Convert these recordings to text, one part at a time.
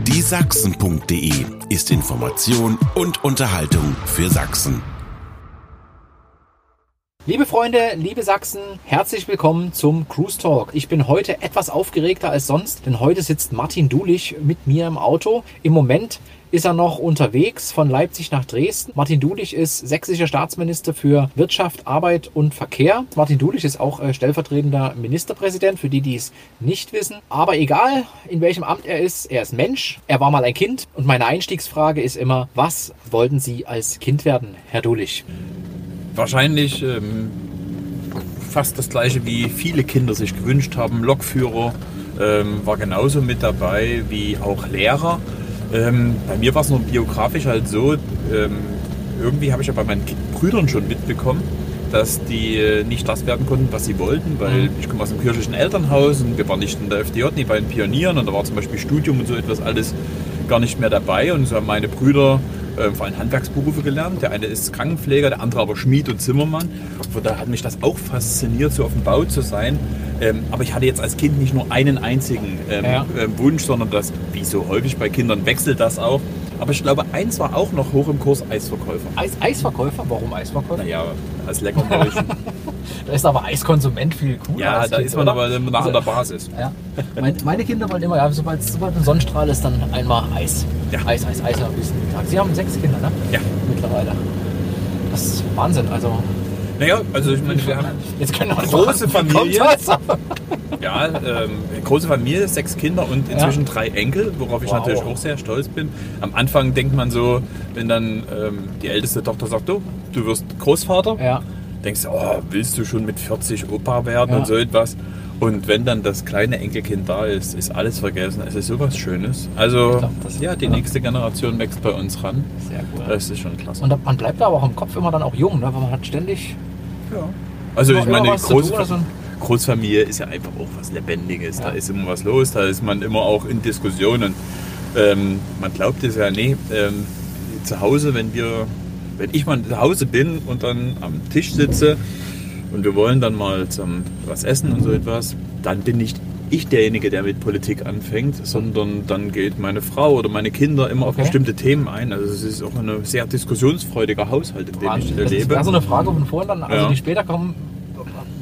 Die Sachsen.de ist Information und Unterhaltung für Sachsen. Liebe Freunde, liebe Sachsen, herzlich willkommen zum Cruise Talk. Ich bin heute etwas aufgeregter als sonst, denn heute sitzt Martin Dulich mit mir im Auto. Im Moment ist er noch unterwegs von Leipzig nach Dresden. Martin Dulich ist sächsischer Staatsminister für Wirtschaft, Arbeit und Verkehr. Martin Dulich ist auch äh, stellvertretender Ministerpräsident, für die, die es nicht wissen. Aber egal, in welchem Amt er ist, er ist Mensch. Er war mal ein Kind. Und meine Einstiegsfrage ist immer, was wollten Sie als Kind werden, Herr Dulich? wahrscheinlich ähm, fast das gleiche, wie viele Kinder sich gewünscht haben. Lokführer ähm, war genauso mit dabei wie auch Lehrer. Ähm, bei mir war es nur biografisch halt so, ähm, irgendwie habe ich ja bei meinen Brüdern schon mitbekommen, dass die äh, nicht das werden konnten, was sie wollten, weil ich komme aus einem kirchlichen Elternhaus und wir waren nicht in der FDJ, nie bei den Pionieren und da war zum Beispiel Studium und so etwas alles gar nicht mehr dabei. Und so haben meine Brüder vor allem Handwerksberufe gelernt. Der eine ist Krankenpfleger, der andere aber Schmied und Zimmermann. Von daher hat mich das auch fasziniert, so auf dem Bau zu sein. Ähm, aber ich hatte jetzt als Kind nicht nur einen einzigen ähm, Ja. ähm, Wunsch, sondern das, wie so häufig bei Kindern, wechselt das auch. Aber ich glaube, eins war auch noch hoch im Kurs Eisverkäufer. Eis Eisverkäufer? Warum Eisverkäufer? Naja, als Leckermäulchen. Da ist aber Eiskonsument viel cooler. ja, da Kind, ist man oder? aber nach an der Basis. Ja. Meine, meine Kinder wollen immer, ja, sobald, sobald ein Sonnenstrahl ist, dann einmal Eis. Ja. Eis, Eis, Eis am liebsten Tag. Sie haben sechs Kinder, ne? Ja. Mittlerweile. Das ist Wahnsinn. Also, Naja, also ich meine, wir haben jetzt können wir Große Familie. Ja, ähm, große Familie, sechs Kinder und inzwischen drei Enkel, worauf ich Wow. natürlich auch sehr stolz bin. Am Anfang denkt man so, wenn dann ähm, die älteste Tochter sagt, du, du wirst Großvater, Ja. Denkst du, oh, willst du schon mit 40 Opa werden Ja. und so etwas. Und wenn dann das kleine Enkelkind da ist, ist alles vergessen. Es ist sowas Schönes. Also, glaub, das- ja, die ja. nächste Generation wächst bei uns ran. Sehr gut. Das ist schon klasse. Und man bleibt da aber auch im Kopf immer dann auch jung, ne? weil man hat ständig ja. Also, ich meine, große, also- Großfamilie ist ja einfach auch was Lebendiges. Ja. Da ist immer was los, da ist man immer auch in Diskussionen. Ähm, man glaubt es ja, nee, ähm, zu Hause, wenn wir, wenn ich mal zu Hause bin und dann am Tisch sitze und wir wollen dann mal zum was essen und so etwas, dann bin nicht ich derjenige, der mit Politik anfängt, sondern dann geht meine Frau oder meine Kinder immer auf Okay. bestimmte Themen ein. Also es ist auch ein sehr diskussionsfreudiger Haushalt, in dem ich Wahnsinn. Das lebe. wäre so eine Frage von vorhin dann, also Ja. die später kommen,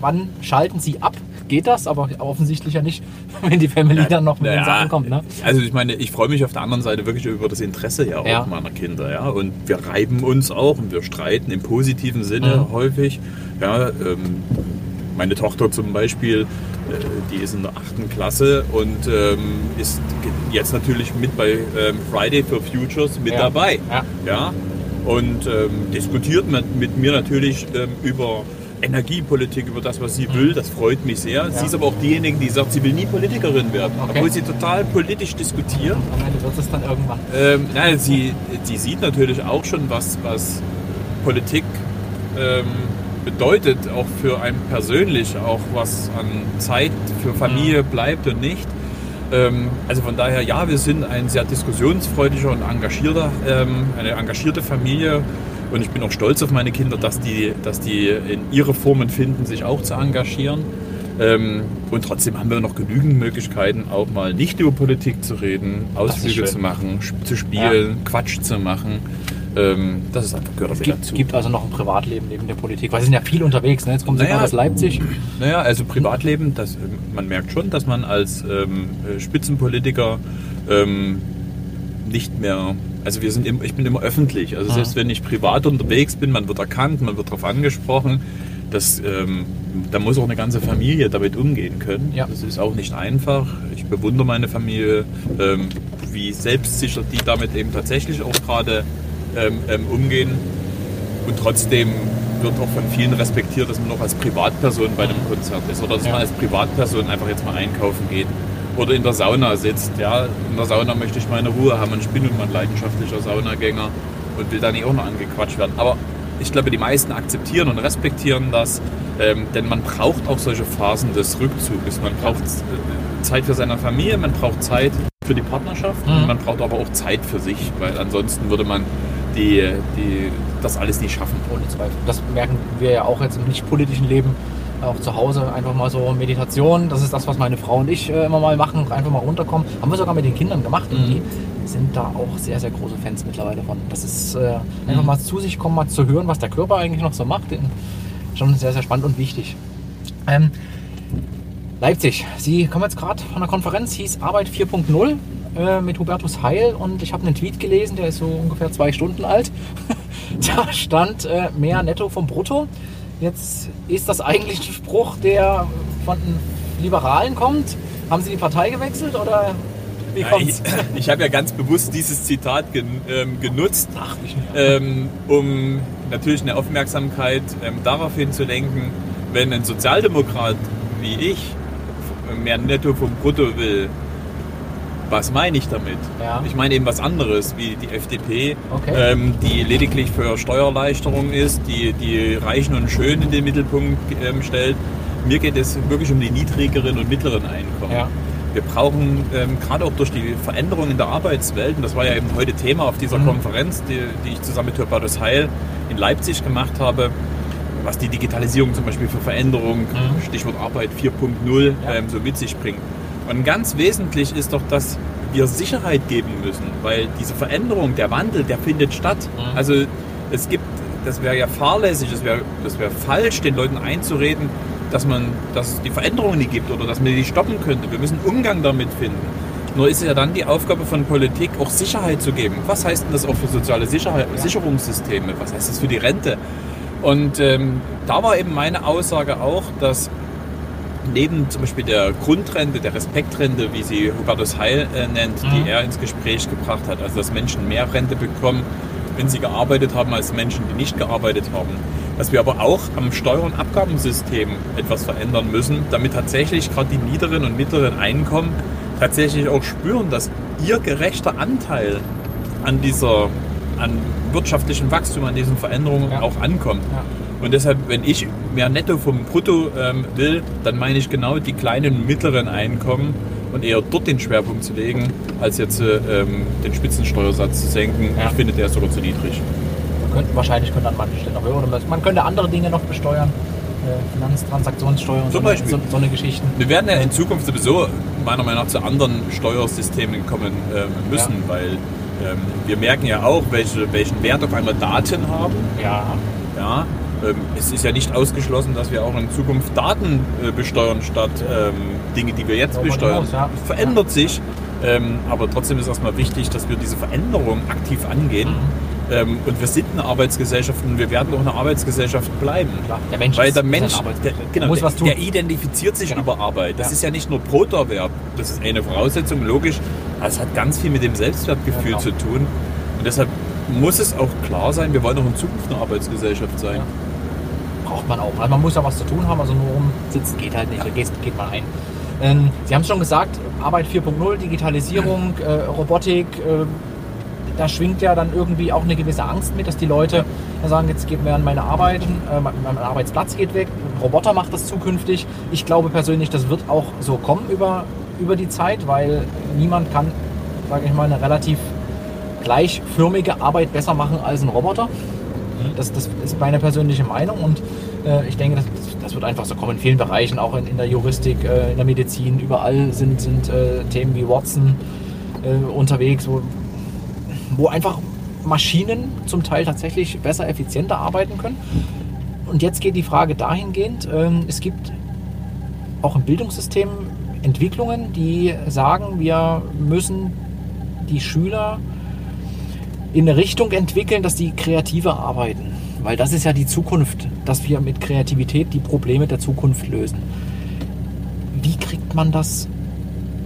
wann schalten Sie ab? Geht das? Aber offensichtlich ja nicht, wenn die Family dann noch mit den Naja, Sachen kommt. Ne? Also ich meine, ich freue mich auf der anderen Seite wirklich über das Interesse ja auch Ja. meiner Kinder, ja. Und wir reiben uns auch und wir streiten im positiven Sinne Mhm. häufig. Ja, ähm, meine Tochter zum Beispiel, äh, die ist in der achten Klasse und ähm, ist jetzt natürlich mit bei ähm, Friday for Futures mit Ja. dabei. Ja. Ja. Und ähm, diskutiert mit, mit mir natürlich ähm, über Energiepolitik, über das, was sie Mhm. will. Das freut mich sehr. Sie ist aber auch diejenige, die sagt, sie will nie Politikerin werden. Okay. Obwohl sie total politisch diskutiert. Am Ende wird es dann irgendwann. Ähm, nein, sie, sie sieht natürlich auch schon, was, was Politik ähm, bedeutet, auch für einen persönlich, auch was an Zeit für Familie bleibt und nicht. Ähm, also von daher, ja, wir sind ein sehr diskussionsfreudiger und engagierter, ähm, eine engagierte Familie. Und ich bin auch stolz auf meine Kinder, dass die, dass die in ihre Formen finden, sich auch zu engagieren. Ähm, und trotzdem haben wir noch genügend Möglichkeiten, auch mal nicht über Politik zu reden, Ausflüge zu machen, zu spielen, Quatsch zu machen. Ähm, das ist einfach gehört Es gibt, dazu. gibt also noch ein Privatleben neben der Politik, weil Sie sind ja viel unterwegs. Ne? Jetzt kommen Sie Naja. mal aus Leipzig. Naja, also Privatleben, das, ähm, man merkt schon, dass man als ähm, äh, Spitzenpolitiker ähm, nicht mehr, also wir sind, im, ich bin immer öffentlich. Also selbst wenn ich privat unterwegs bin, man wird erkannt, man wird darauf angesprochen. Das, ähm, da muss auch eine ganze Familie damit umgehen können. Ja. Das ist auch nicht einfach. Ich bewundere meine Familie, ähm, wie selbstsicher die damit eben tatsächlich auch gerade ähm, ähm, umgehen. Und trotzdem wird auch von vielen respektiert, dass man auch als Privatperson bei einem Konzert ist oder dass Ja. man als Privatperson einfach jetzt mal einkaufen geht oder in der Sauna sitzt. Ja, in der Sauna möchte ich meine Ruhe haben und ich bin nun mal ein leidenschaftlicher Saunagänger und will da nicht auch noch angequatscht werden. Aber ich glaube, die meisten akzeptieren und respektieren das, ähm, denn man braucht auch solche Phasen des Rückzuges. Man braucht äh, Zeit für seine Familie, man braucht Zeit für die Partnerschaft Mhm. und man braucht aber auch Zeit für sich, weil ansonsten würde man die, die, das alles nicht schaffen. Ohne Zweifel. Das merken wir ja auch jetzt im nicht politischen Leben. Auch zu Hause einfach mal so Meditation. Das ist das, was meine Frau und ich äh, immer mal machen. Einfach mal runterkommen. Haben wir sogar mit den Kindern gemacht. Und Mhm. die sind da auch sehr, sehr große Fans mittlerweile von. Das ist äh, Mhm. einfach mal zu sich kommen, mal zu hören, was der Körper eigentlich noch so macht. Schon sehr, sehr spannend und wichtig. Ähm, Leipzig. Sie kommen jetzt gerade von einer Konferenz, hieß Arbeit 4.0 äh, mit Hubertus Heil und ich habe einen Tweet gelesen, der ist so ungefähr zwei Stunden alt. da stand äh, mehr netto vom Brutto. Jetzt ist das eigentlich ein Spruch, der von den Liberalen kommt. Haben Sie die Partei gewechselt oder wie Ja, ich kommt's? ich habe ja ganz bewusst dieses Zitat gen, ähm, genutzt, Ach, ähm, um natürlich eine Aufmerksamkeit ähm, darauf hinzulenken, wenn ein Sozialdemokrat wie ich mehr Netto vom Brutto will, was meine ich damit? Ja. Ich meine eben was anderes, wie die FDP, Okay. ähm, die lediglich für Steuererleichterung ist, die die Reichen und Schönen in den Mittelpunkt ähm, stellt. Mir geht es wirklich um die niedrigeren und mittleren Einkommen. Ja. Wir brauchen ähm, gerade auch durch die Veränderung in der Arbeitswelt, und das war ja eben heute Thema auf dieser Mhm. Konferenz, die, die ich zusammen mit Hubertus Heil in Leipzig gemacht habe, was die Digitalisierung zum Beispiel für Veränderung, Mhm. Stichwort Arbeit 4.0, Ja. ähm, so mit sich bringt. Und ganz wesentlich ist doch, dass wir Sicherheit geben müssen, weil diese Veränderung, der Wandel, der findet statt. Mhm. Also es gibt, das wäre ja fahrlässig, das wäre das wäre falsch, den Leuten einzureden, dass man, dass es die Veränderungen nicht gibt oder dass man die stoppen könnte. Wir müssen Umgang damit finden. Nur ist es ja dann die Aufgabe von Politik, auch Sicherheit zu geben. Was heißt denn das auch für soziale Sicherheit, Sicherungssysteme? Was heißt das für die Rente? Und ähm, da war eben meine Aussage auch, dass neben zum Beispiel der Grundrente, der Respektrente, wie sie Hubertus Heil äh, nennt, Mhm. die er ins Gespräch gebracht hat, also dass Menschen mehr Rente bekommen, wenn sie gearbeitet haben, als Menschen, die nicht gearbeitet haben. Dass wir aber auch am Steuer- und Abgabensystem etwas verändern müssen, damit tatsächlich gerade die niederen und mittleren Einkommen tatsächlich auch spüren, dass ihr gerechter Anteil an dieser, an wirtschaftlichen Wachstum, an diesen Veränderungen Ja. auch ankommt. Ja. Und deshalb, wenn ich mehr Netto vom Brutto ähm, will, dann meine ich genau die kleinen und mittleren Einkommen und eher dort den Schwerpunkt zu legen, als jetzt äh, ähm, den Spitzensteuersatz zu senken. Ja. Ich finde, der ist sogar zu niedrig. Man könnte, wahrscheinlich könnte an manchen Stellen noch höher. Oder man könnte andere Dinge noch besteuern. Äh, Finanztransaktionssteuer und so, Zum eine- Beispiel. so, so eine Geschichten. Wir werden ja in Zukunft sowieso meiner Meinung nach zu anderen Steuersystemen kommen ähm, müssen, Ja. weil ähm, wir merken ja auch, welche, welchen Wert auf einmal Daten haben. Ja. Ja, es ist ja nicht ausgeschlossen, dass wir auch in Zukunft Daten äh, besteuern statt ähm, Dinge, die wir jetzt besteuern. Verändert sich, ähm, aber trotzdem ist erstmal wichtig, dass wir diese Veränderung aktiv angehen. Mhm. Ähm, und wir sind eine Arbeitsgesellschaft und wir werden auch eine Arbeitsgesellschaft bleiben. Klar, der Mensch Weil der Mensch, der, genau, Muss was tun. der identifiziert sich Genau. über Arbeit. Das Ja. ist ja nicht nur Broterwerb, das ist eine Voraussetzung, logisch. Aber es hat ganz viel mit dem Selbstwertgefühl genau. zu tun. Und deshalb muss es auch klar sein, wir wollen auch in Zukunft eine Arbeitsgesellschaft sein. Ja. Braucht man auch. Also man muss ja was zu tun haben, also nur rumsitzen geht halt nicht. Da geht, geht man ein. Ähm, Sie haben es schon gesagt, Arbeit 4.0, Digitalisierung, äh, Robotik, äh, da schwingt ja dann irgendwie auch eine gewisse Angst mit, dass die Leute sagen, jetzt geht mir an meine Arbeit, äh, mein mein Arbeitsplatz geht weg, ein Roboter macht das zukünftig. Ich glaube persönlich, das wird auch so kommen über, über die Zeit, weil niemand kann, sage ich mal, eine relativ gleichförmige Arbeit besser machen als ein Roboter. Das, das ist meine persönliche Meinung und äh, ich denke, das, das wird einfach so kommen in vielen Bereichen, auch in, in der Juristik, äh, in der Medizin, überall sind, sind äh, Themen wie Watson äh, unterwegs, wo, wo einfach Maschinen zum Teil tatsächlich besser, effizienter arbeiten können. Und jetzt geht die Frage dahingehend, ähm, es gibt auch im Bildungssystem Entwicklungen, die sagen, wir müssen die Schüler in eine Richtung entwickeln, dass die kreativer arbeiten. Weil das ist ja die Zukunft, dass wir mit Kreativität die Probleme der Zukunft lösen. Wie kriegt man das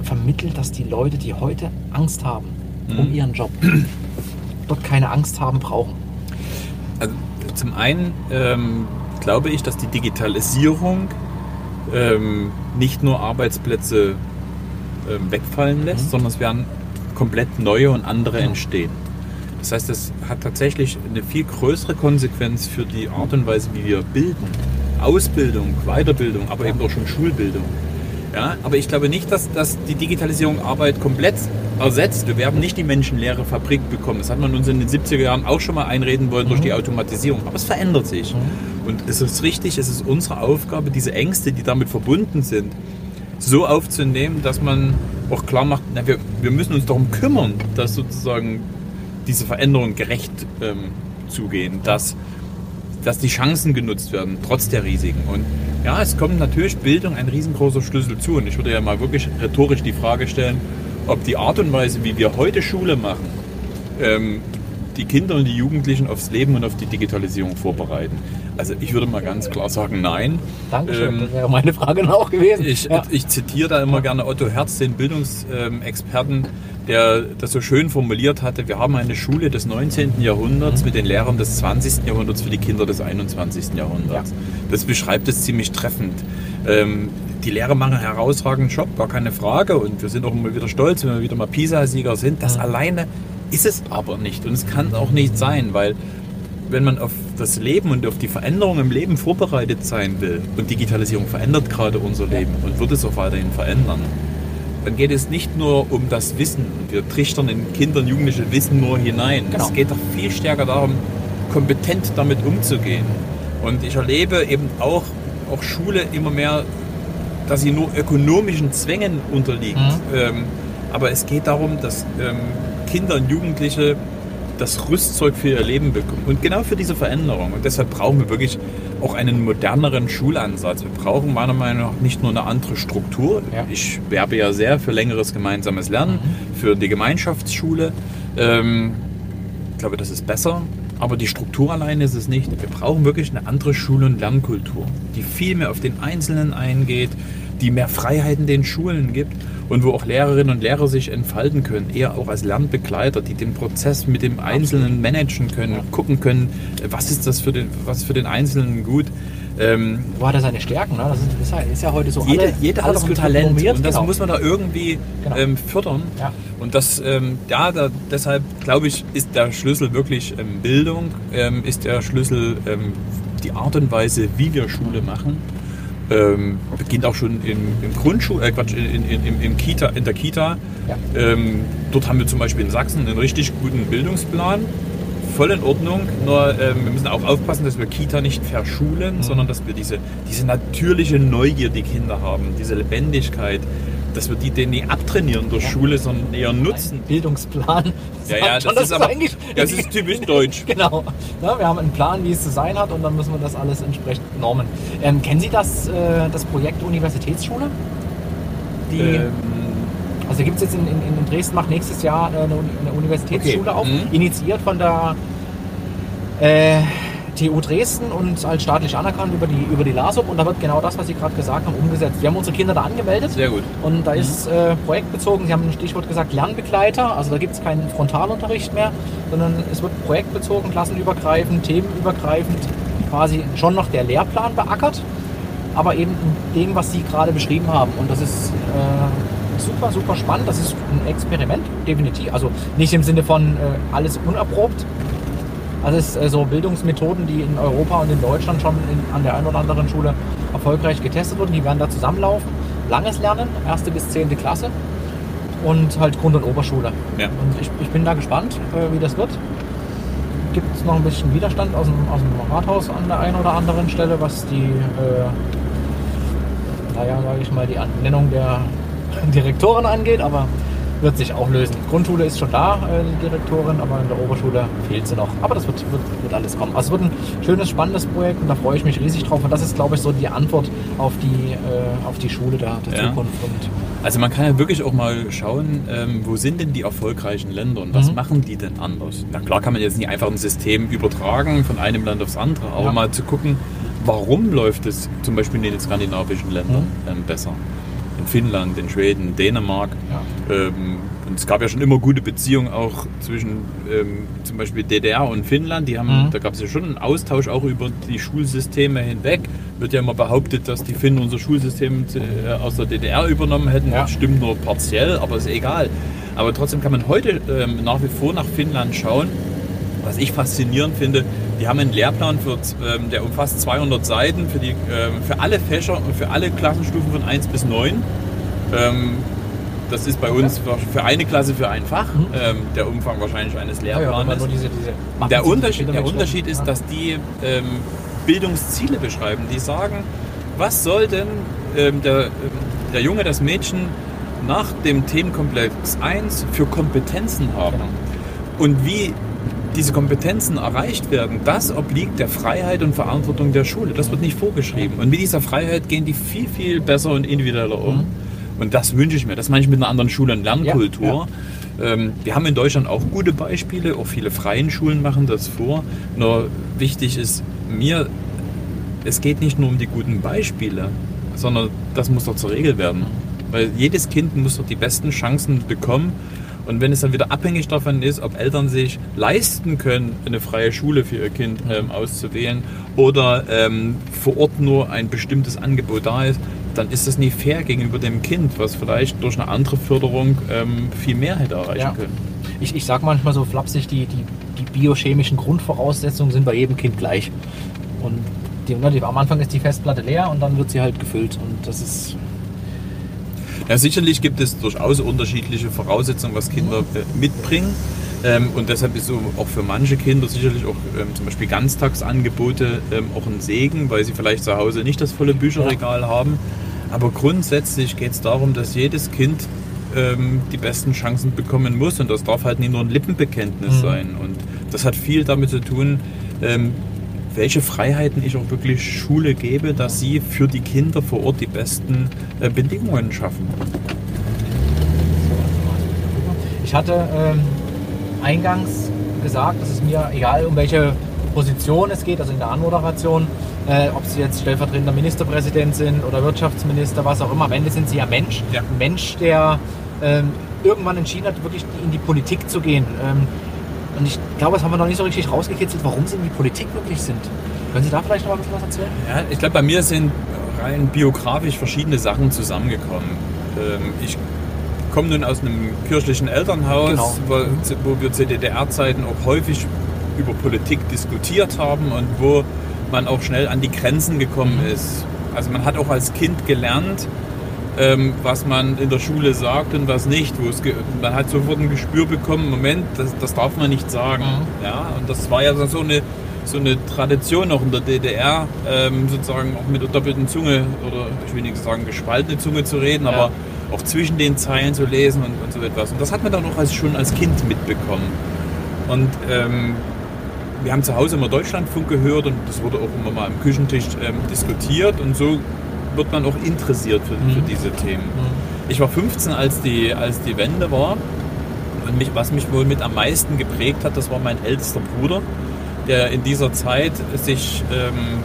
vermittelt, dass die Leute, die heute Angst haben um Mhm. ihren Job, dort keine Angst haben brauchen? Also zum einen ähm, glaube ich, dass die Digitalisierung ähm, nicht nur Arbeitsplätze ähm, wegfallen lässt, Mhm. sondern es werden komplett neue und andere Genau. entstehen. Das heißt, es hat tatsächlich eine viel größere Konsequenz für die Art und Weise, wie wir bilden. Ausbildung, Weiterbildung, aber eben auch schon Schulbildung. Ja, aber ich glaube nicht, dass, dass die Digitalisierung Arbeit komplett ersetzt. Wir werden nicht die menschenleere Fabrik bekommen. Das hat man uns in den 70er Jahren auch schon mal einreden wollen durch die Automatisierung. Aber es verändert sich. Und es ist richtig, es ist unsere Aufgabe, diese Ängste, die damit verbunden sind, so aufzunehmen, dass man auch klar macht, na, wir, wir müssen uns darum kümmern, dass sozusagen diese Veränderungen gerecht ähm, zugehen, dass, dass die Chancen genutzt werden, trotz der Risiken. Und ja, es kommt natürlich Bildung ein riesengroßer Schlüssel zu. Und ich würde ja mal wirklich rhetorisch die Frage stellen, ob die Art und Weise, wie wir heute Schule machen, ähm, die Kinder und die Jugendlichen aufs Leben und auf die Digitalisierung vorbereiten. Also ich würde mal ganz klar sagen, nein. Dankeschön, ähm, das wäre meine Frage auch gewesen. Ich, ja. ich zitiere da immer gerne Otto Herz, den Bildungsexperten, der das so schön formuliert hatte, wir haben eine Schule des 19. Jahrhunderts mhm. mit den Lehrern des 20. Jahrhunderts für die Kinder des 21. Jahrhunderts. Ja. Das beschreibt es ziemlich treffend. Ähm, die Lehrer machen einen herausragenden Job, gar keine Frage. Und wir sind auch immer wieder stolz, wenn wir wieder mal PISA-Sieger sind. Das mhm. alleine ist es aber nicht. Und es kann auch nicht sein, weil wenn man auf das Leben und auf die Veränderung im Leben vorbereitet sein will, und Digitalisierung verändert gerade unser Leben und wird es auch weiterhin verändern, dann geht es nicht nur um das Wissen. Wir trichtern in Kinder und Jugendliche Wissen nur hinein. Genau. Es geht doch viel stärker darum, kompetent damit umzugehen. Und ich erlebe eben auch, auch Schule immer mehr, dass sie nur ökonomischen Zwängen unterliegt. Mhm. Ähm, aber es geht darum, dass ähm, Kinder und Jugendliche das Rüstzeug für ihr Leben bekommen. Und genau für diese Veränderung. Und deshalb brauchen wir wirklich auch einen moderneren Schulansatz. Wir brauchen meiner Meinung nach nicht nur eine andere Struktur. Ja. Ich werbe ja sehr für längeres gemeinsames Lernen, mhm. für die Gemeinschaftsschule. Ähm, ich glaube, das ist besser. Aber die Struktur alleine ist es nicht. Wir brauchen wirklich eine andere Schul- und Lernkultur, die viel mehr auf den Einzelnen eingeht, die mehr Freiheiten den Schulen gibt und wo auch Lehrerinnen und Lehrer sich entfalten können, eher auch als Lernbegleiter, die den Prozess mit dem Einzelnen managen können, gucken können, was ist das für den, was für den Einzelnen gut. Ähm, Wo hat er seine Stärken? Ne? Das ist, ja, ist, ja, heute so. Jede, alle, jeder hat so ein Talent und das genau. muss man da irgendwie genau. ähm, fördern. Ja. Und das, ähm, ja, da, deshalb glaube ich, ist der Schlüssel wirklich ähm, Bildung, ähm, ist der Schlüssel ähm, die Art und Weise, wie wir Schule machen ähm, beginnt auch schon im, im Grundschul, äh Quatsch, in, in, im Kita, in der Kita. Ja. Ähm, dort haben wir zum Beispiel in Sachsen einen richtig guten Bildungsplan. Voll in Ordnung, nur ähm, wir müssen auch aufpassen, dass wir Kita nicht verschulen, mhm. sondern dass wir diese, diese natürliche Neugier, die Kinder haben, diese Lebendigkeit, dass wir die denen nicht abtrainieren durch ja. Schule, sondern eher nutzen. Ein Bildungsplan. Ja, ja, das, schon, das ist, aber, eigentlich, das ist typisch deutsch. genau. Ja, wir haben einen Plan, wie es zu sein hat und dann müssen wir das alles entsprechend normen. Ähm, kennen Sie das, äh, das Projekt Universitätsschule? Die, ähm, also gibt es jetzt in, in, in, Dresden, macht nächstes Jahr eine, eine Universitätsschule okay. auf, mhm. initiiert von der äh, TU Dresden und als staatlich anerkannt über die, über die LASUB und da wird genau das, was Sie gerade gesagt haben, umgesetzt. Wir haben unsere Kinder da angemeldet. Sehr gut. Und da mhm. ist äh, projektbezogen, Sie haben ein Stichwort gesagt, Lernbegleiter, also da gibt es keinen Frontalunterricht mehr, sondern es wird projektbezogen, klassenübergreifend, themenübergreifend, quasi schon noch der Lehrplan beackert, aber eben in dem, was Sie gerade beschrieben haben. Und das ist äh, super, super spannend. Das ist ein Experiment, definitiv. Also nicht im Sinne von äh, alles unerprobt, also es ist äh, so Bildungsmethoden, die in Europa und in Deutschland schon in, an der einen oder anderen Schule erfolgreich getestet wurden. Die werden da zusammenlaufen. Langes Lernen, erste bis zehnte Klasse und halt Grund- und Oberschule. Ja. Und ich, ich, bin da gespannt, äh, wie das wird. Gibt es noch ein bisschen Widerstand aus dem, aus dem Rathaus an der einen oder anderen Stelle, was die, äh, naja, sage ich mal, die Nennung der Direktoren angeht, aber wird sich auch lösen. Grundschule ist schon da, äh, die Direktorin, aber in der Oberschule fehlt sie noch. Aber das wird, wird, wird, alles kommen. Also es wird ein schönes, spannendes Projekt und da freue ich mich riesig drauf. Und das ist, glaube ich, so die Antwort auf die, äh, auf die Schule der, der ja. Zukunft. Und also man kann ja wirklich auch mal schauen, ähm, wo sind denn die erfolgreichen Länder und was mhm. machen die denn anders? Na klar kann man jetzt nicht einfach ein System übertragen von einem Land aufs andere, aber ja. mal zu gucken, warum läuft es zum Beispiel in den skandinavischen Ländern mhm. ähm, besser? In Finnland, in Schweden, Dänemark. Ja. Ähm, und es gab ja schon immer gute Beziehungen auch zwischen ähm, zum Beispiel DDR und Finnland. Die haben, mhm. Da gab es ja schon einen Austausch auch über die Schulsysteme hinweg. Wird ja immer behauptet, dass die Finnen unser Schulsystem äh, aus der DDR übernommen hätten. Ja. Das stimmt nur partiell, aber ist egal. Aber trotzdem kann man heute ähm, nach wie vor nach Finnland schauen. Was ich faszinierend finde, die haben einen Lehrplan, für, ähm, der umfasst 200 Seiten für, die, ähm, für alle Fächer und für alle Klassenstufen von 1 bis 9. Ähm, das ist bei uns für eine Klasse für ein Fach mhm. der Umfang wahrscheinlich eines Lehrplanes. Ja, ja, diese, diese der Unterschied, der Unterschied ist, dass die Bildungsziele beschreiben. Die sagen, was soll denn der, der Junge, das Mädchen nach dem Themenkomplex 1 für Kompetenzen haben? Genau. Und wie diese Kompetenzen erreicht werden, das obliegt der Freiheit und Verantwortung der Schule. Das wird nicht vorgeschrieben. Und mit dieser Freiheit gehen die viel, viel besser und individueller um. Mhm. Und das wünsche ich mir. Das meine ich mit einer anderen Schule- und Lernkultur. Ähm, wir haben in Deutschland auch gute Beispiele. Auch viele freien Schulen machen das vor. Nur wichtig ist mir, es geht nicht nur um die guten Beispiele, sondern das muss doch zur Regel werden. Weil jedes Kind muss doch die besten Chancen bekommen. Und wenn es dann wieder abhängig davon ist, ob Eltern sich leisten können, eine freie Schule für ihr Kind ähm, auszuwählen oder ähm, vor Ort nur ein bestimmtes Angebot da ist, dann ist das nie fair gegenüber dem Kind, was vielleicht durch eine andere Förderung ähm, viel mehr hätte erreichen Ja. können. Ich, ich sag manchmal so flapsig, die, die, die biochemischen Grundvoraussetzungen sind bei jedem Kind gleich. Und ne, die, am Anfang ist die Festplatte leer und dann wird sie halt gefüllt. Und das ist. Ja, sicherlich gibt es durchaus unterschiedliche Voraussetzungen, was Kinder mitbringen. Ähm, und deshalb ist so auch für manche Kinder sicherlich auch ähm, zum Beispiel Ganztagsangebote ähm, auch ein Segen, weil sie vielleicht zu Hause nicht das volle Bücherregal haben. Aber grundsätzlich geht es darum, dass jedes Kind die besten Chancen bekommen muss. Und das darf halt nicht nur ein Lippenbekenntnis Mhm. sein. Und das hat viel damit zu tun, welche Freiheiten ich auch wirklich Schule gebe, dass sie für die Kinder vor Ort die besten äh, Bedingungen schaffen. Ich hatte ähm, eingangs gesagt, dass es mir egal um welche Position es geht, also in der Anmoderation, äh, ob Sie jetzt stellvertretender Ministerpräsident sind oder Wirtschaftsminister, was auch immer. Am Ende sind Sie ja Mensch. Ja. Ein Mensch, der ähm, irgendwann entschieden hat, wirklich in die Politik zu gehen. Ähm, und ich glaube, das haben wir noch nicht so richtig rausgekitzelt, warum Sie in die Politik wirklich sind. Können Sie da vielleicht noch mal ein bisschen was erzählen? Ja, ich glaube, bei mir sind rein biografisch verschiedene Sachen zusammengekommen. Ähm, ich komme nun aus einem kirchlichen Elternhaus, Genau. wo, wir zu DDR-Zeiten auch häufig über Politik diskutiert haben und wo man auch schnell an die Grenzen gekommen Mhm. ist. Also man hat auch als Kind gelernt, ähm, was man in der Schule sagt und was nicht. Wo es man hat sofort ein Gespür bekommen, Moment, das, das darf man nicht sagen. Mhm. Ja, und das war ja so eine, so eine Tradition auch in der DDR, ähm, sozusagen auch mit der doppelten Zunge oder ich will nicht sagen gespaltene Zunge zu reden, Ja. aber auch zwischen den Zeilen zu lesen und, und so etwas. Und das hat man dann auch als, schon als Kind mitbekommen. Und ähm, wir haben zu Hause immer Deutschlandfunk gehört und das wurde auch immer mal am Küchentisch ähm, diskutiert und so wird man auch interessiert für, für Mhm. diese Themen. Ich war 15, als die, als die Wende war und mich, was mich wohl mit am meisten geprägt hat, das war mein ältester Bruder, der in dieser Zeit sich ähm,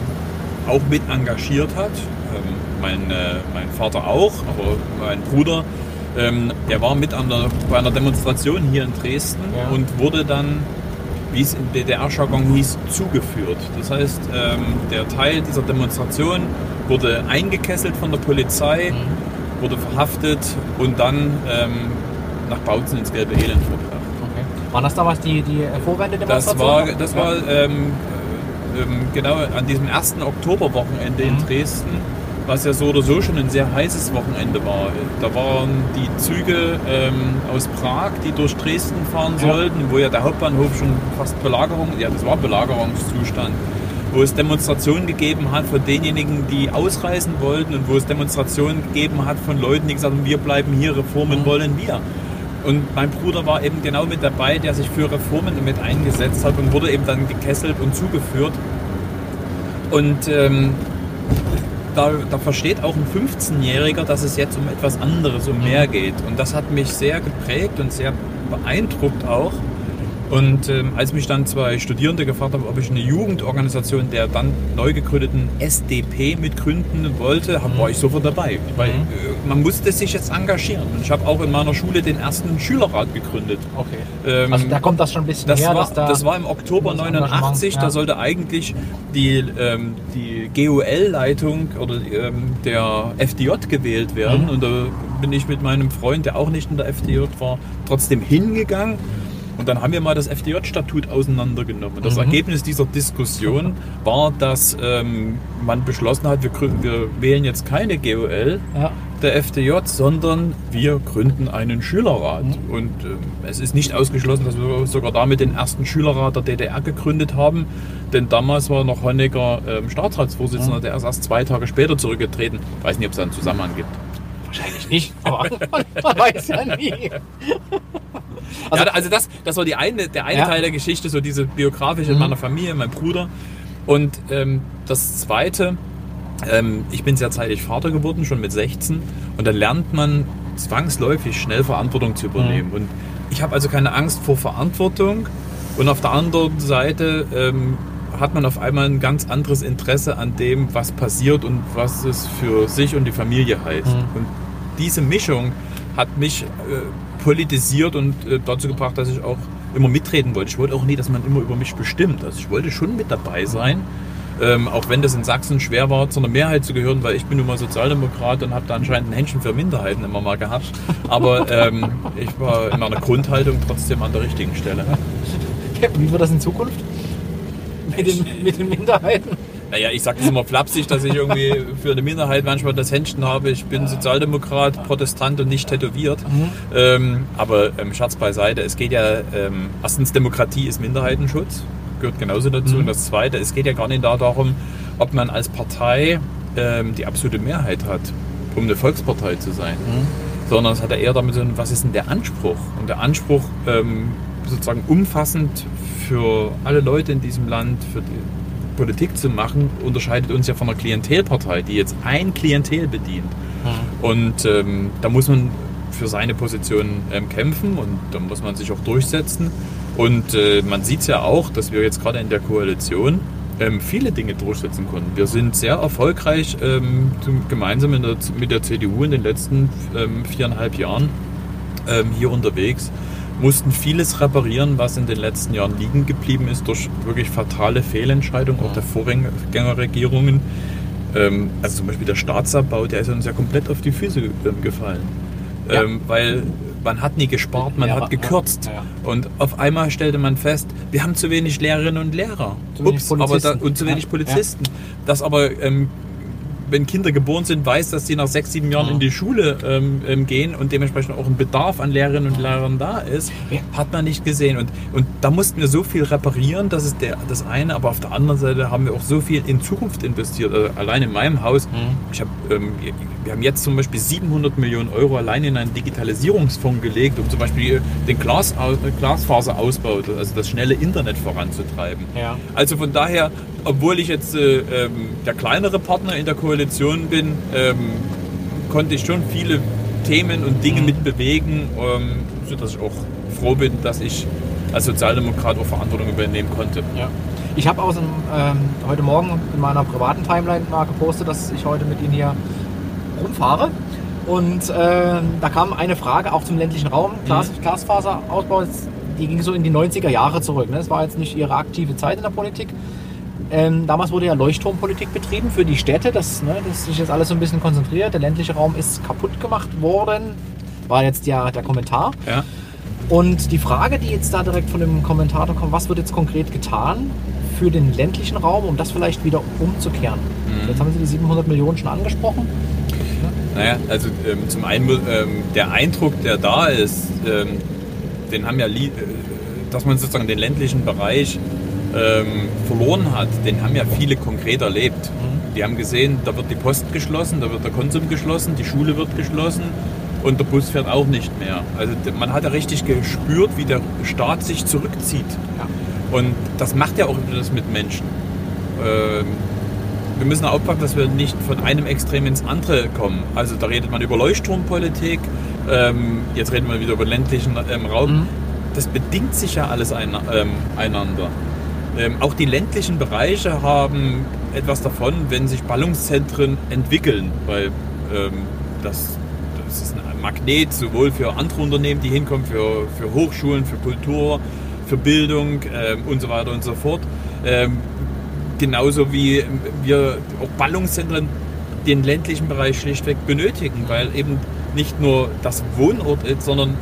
auch mit engagiert hat. Ähm, mein, äh, mein Vater auch, aber mein Bruder, ähm, der war mit an der, bei einer Demonstration hier in Dresden Ja. und wurde dann, wie es im DDR-Jargon hieß, zugeführt. Das heißt, ähm, der Teil dieser Demonstration wurde eingekesselt von der Polizei, wurde verhaftet und dann ähm, nach Bautzen ins Gelbe Elend verbracht. Okay. Waren das damals die, die Das Vorwende-Demonstration? war, das war ähm, ähm, genau an diesem ersten Oktoberwochenende in Mhm. Dresden, was ja so oder so schon ein sehr heißes Wochenende war. Da waren die Züge ähm, aus Prag, die durch Dresden fahren Ja. sollten, wo ja der Hauptbahnhof schon fast Belagerung, ja das war Belagerungszustand, wo es Demonstrationen gegeben hat von denjenigen, die ausreisen wollten und wo es Demonstrationen gegeben hat von Leuten, die gesagt haben, wir bleiben hier, Reformen Mhm. wollen wir. Und mein Bruder war eben genau mit dabei, der sich für Reformen mit eingesetzt hat und wurde eben dann gekesselt und zugeführt. Und ähm, da, da versteht auch ein 15-Jähriger, dass es jetzt um etwas anderes, um mehr geht. Und das hat mich sehr geprägt und sehr beeindruckt auch. Und ähm, als mich dann zwei Studierende gefragt haben, ob ich eine Jugendorganisation der dann neu gegründeten SDP mitgründen wollte, hab, war ich sofort dabei. Weil Mhm. äh, man musste sich jetzt engagieren. Und ich habe auch in meiner Schule den ersten Schülerrat gegründet. Okay. Ähm, Also da kommt das schon ein bisschen das, her, war, da das war im Oktober das 89, Engagement, ja. da sollte eigentlich die, ähm, die GUL-Leitung oder ähm, der FDJ gewählt werden. Mhm. Und da bin ich mit meinem Freund, der auch nicht in der FDJ war, trotzdem hingegangen. Und dann haben wir mal das FDJ-Statut auseinandergenommen. Und das Mhm. Ergebnis dieser Diskussion war, dass ähm, man beschlossen hat, wir, wir wählen jetzt keine GUL, ja. der FDJ, sondern wir gründen einen Schülerrat. Mhm. Und ähm, es ist nicht ausgeschlossen, dass wir sogar damit den ersten Schülerrat der DDR gegründet haben. Denn damals war noch Honecker ähm, Staatsratsvorsitzender, Mhm. der ist erst zwei Tage später zurückgetreten. Ich weiß nicht, ob es da einen Zusammenhang gibt. Wahrscheinlich nicht, aber man weiß ja nie. Also, ja, also das, das war die eine, der eine Ja. Teil der Geschichte, so diese biografische in Mhm. meiner Familie, mein Bruder. Und ähm, das zweite, ähm, ich bin sehr zeitig Vater geworden, schon mit 16. Und da lernt man zwangsläufig schnell Verantwortung zu übernehmen. Und ich habe also keine Angst vor Verantwortung. Und auf der anderen Seite ähm, hat man auf einmal ein ganz anderes Interesse an dem, was passiert und was es für sich und die Familie heißt. Mhm. Und diese Mischung hat mich äh, politisiert und äh, dazu gebracht, dass ich auch immer mitreden wollte. Ich wollte auch nie, dass man immer über mich bestimmt. Also ich wollte schon mit dabei sein, ähm, auch wenn das in Sachsen schwer war, zu einer Mehrheit zu gehören, weil ich bin nun mal Sozialdemokrat und habe da anscheinend ein Händchen für Minderheiten immer mal gehabt. Aber ähm, ich war in meiner Grundhaltung trotzdem an der richtigen Stelle. Wie wird das in Zukunft? Mit den, mit den Minderheiten? Naja, ich sage das immer flapsig, dass ich irgendwie für eine Minderheit manchmal das Händchen habe. Ich bin Sozialdemokrat, Protestant und nicht tätowiert. Ähm, aber ähm, Scherz beiseite, es geht ja, ähm, erstens Demokratie ist Minderheitenschutz, gehört genauso dazu. Mhm. Und das Zweite, es geht ja gar nicht da darum, ob man als Partei ähm, die absolute Mehrheit hat, um eine Volkspartei zu sein. Sondern es hat ja eher damit zu tun, was ist denn der Anspruch? Und der Anspruch ähm, sozusagen umfassend für alle Leute in diesem Land, für die Politik zu machen, unterscheidet uns ja von einer Klientelpartei, die jetzt ein Klientel bedient. Und ähm, da muss man für seine Position ähm, kämpfen und da muss man sich auch durchsetzen. Und äh, man sieht es ja auch, dass wir jetzt gerade in der Koalition ähm, viele Dinge durchsetzen konnten. Wir sind sehr erfolgreich ähm, zum, gemeinsam in der, mit der CDU in den letzten ähm, viereinhalb Jahren ähm, hier unterwegs, mussten vieles reparieren, was in den letzten Jahren liegen geblieben ist durch wirklich fatale Fehlentscheidungen auch der Vorgängerregierungen. Ähm, also zum Beispiel der Staatsabbau, der ist uns ja komplett auf die Füße ähm, gefallen. Ja. Ähm, weil man hat nie gespart, man Ja, hat gekürzt. ja. Und auf einmal stellte man fest, wir haben zu wenig Lehrerinnen und Lehrer. Zu wenig aber da, und zu wenig Polizisten. Das aber ähm, wenn Kinder geboren sind, weiß, dass sie nach sechs, sieben Jahren Mhm. in die Schule ähm, ähm, gehen und dementsprechend auch ein Bedarf an Lehrerinnen und Lehrern da ist, hat man nicht gesehen. Und, und da mussten wir so viel reparieren, das ist der, das eine, aber auf der anderen Seite haben wir auch so viel in Zukunft investiert. Also allein in meinem Haus, ich hab, ähm, wir haben jetzt zum Beispiel 700 Millionen Euro allein in einen Digitalisierungsfonds gelegt, um zum Beispiel den Glas, Glasfaserausbau, also das schnelle Internet voranzutreiben. Ja. Also von daher, obwohl ich jetzt äh, ähm, der kleinere Partner in der Koalition bin, ähm, konnte ich schon viele Themen und Dinge mitbewegen, ähm, sodass ich auch froh bin, dass ich als Sozialdemokrat auch Verantwortung übernehmen konnte. Ja. Ich habe aus dem, ähm, heute Morgen in meiner privaten Timeline mal gepostet, dass ich heute mit Ihnen hier rumfahre. Und ähm, da kam eine Frage auch zum ländlichen Raum, Glas, Glasfaserausbau, das- die ging so in die 90er Jahre zurück. Ne? Das war jetzt nicht Ihre aktive Zeit in der Politik. Ähm, damals wurde ja Leuchtturmpolitik betrieben für die Städte, das, ne, das sich jetzt alles so ein bisschen konzentriert. Der ländliche Raum ist kaputt gemacht worden, war jetzt ja der Kommentar. Ja. Und die Frage, die jetzt da direkt von dem Kommentator kommt, was wird jetzt konkret getan für den ländlichen Raum, um das vielleicht wieder umzukehren? Jetzt haben Sie die 700 Millionen schon angesprochen. Naja, also ähm, zum einen ähm, der Eindruck, der da ist, ähm, den haben ja, äh, dass man sozusagen den ländlichen Bereich ähm, verloren hat, den haben ja viele konkret erlebt. Die haben gesehen, da wird die Post geschlossen, da wird der Konsum geschlossen, die Schule wird geschlossen und der Bus fährt auch nicht mehr. Also man hat ja richtig gespürt, wie der Staat sich zurückzieht. Ja. Und das macht ja auch etwas mit Menschen. Ähm, wir müssen aufpassen, dass wir nicht von einem Extrem ins andere kommen. Also da redet man über Leuchtturmpolitik, ähm, jetzt reden wir wieder über ländlichen ähm, Raum. Mhm. Das bedingt sich ja alles ein, ähm, einander. Ähm, auch die ländlichen Bereiche haben etwas davon, wenn sich Ballungszentren entwickeln, weil ähm, das, das ist ein Magnet sowohl für andere Unternehmen, die hinkommen, für, für Hochschulen, für Kultur, für Bildung ähm, und so weiter und so fort. Ähm, genauso wie wir auch Ballungszentren den ländlichen Bereich schlichtweg benötigen, weil eben nicht nur das Wohnort ist, sondern